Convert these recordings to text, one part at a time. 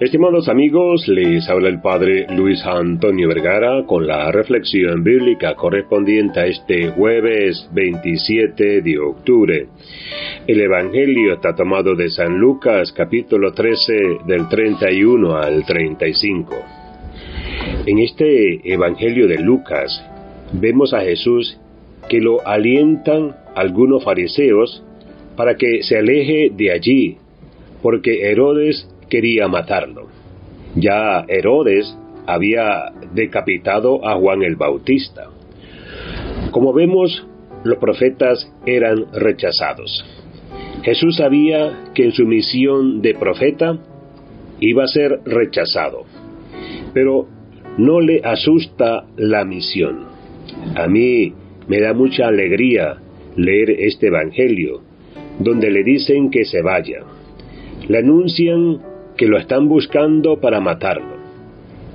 Estimados amigos, les habla el Padre Luis Antonio Vergara con la reflexión bíblica correspondiente a este jueves 27 de octubre. El Evangelio está tomado de San Lucas capítulo 13 del 31 al 35. En este Evangelio de Lucas vemos a Jesús que lo alientan algunos fariseos para que se aleje de allí, porque Herodes quería matarlo. Ya Herodes había decapitado a Juan el Bautista. Como vemos, los profetas eran rechazados. Jesús sabía que en su misión de profeta iba a ser rechazado, pero no le asusta la misión. A mí me da mucha alegría leer este Evangelio, donde le dicen que se vaya. Le anuncian que lo están buscando para matarlo.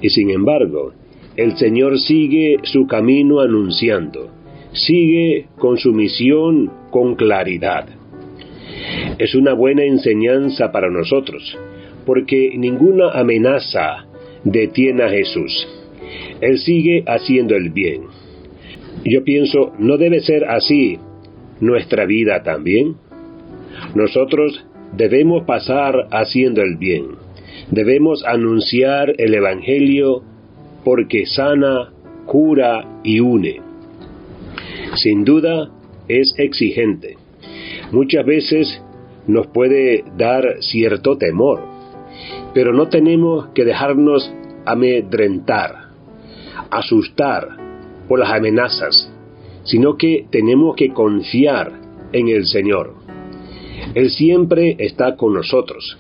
Y sin embargo, el Señor sigue su camino anunciando, sigue con su misión con claridad. Es una buena enseñanza para nosotros, porque ninguna amenaza detiene a Jesús. Él sigue haciendo el bien. Yo pienso, ¿no debe ser así nuestra vida también? Nosotros debemos pasar haciendo el bien. Debemos anunciar el Evangelio porque sana, cura y une. Sin duda es exigente. Muchas veces nos puede dar cierto temor, pero no tenemos que dejarnos amedrentar, asustar por las amenazas, sino que tenemos que confiar en el Señor. Él siempre está con nosotros.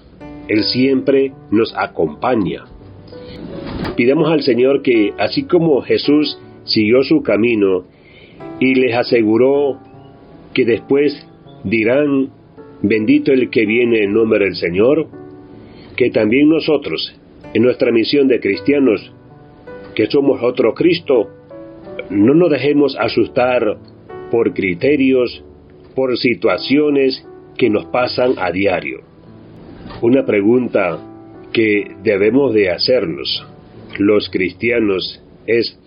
Él siempre nos acompaña. Pidamos al Señor que, así como Jesús siguió su camino y les aseguró que después dirán, bendito el que viene en nombre del Señor, que también nosotros, en nuestra misión de cristianos, que somos otro Cristo, no nos dejemos asustar por criterios, por situaciones que nos pasan a diario. Una pregunta que debemos de hacernos los cristianos es,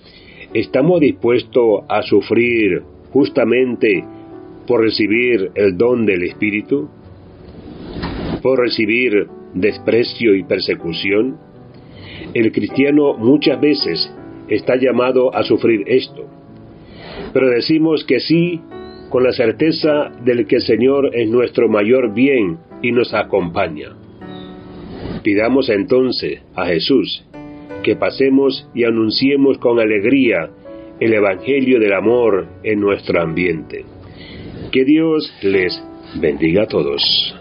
¿estamos dispuestos a sufrir justamente por recibir el don del Espíritu? ¿Por recibir desprecio y persecución? El cristiano muchas veces está llamado a sufrir esto, pero decimos que sí con la certeza del que el Señor es nuestro mayor bien y nos acompaña. Pidamos entonces a Jesús que pasemos y anunciemos con alegría el Evangelio del Amor en nuestro ambiente. Que Dios les bendiga a todos.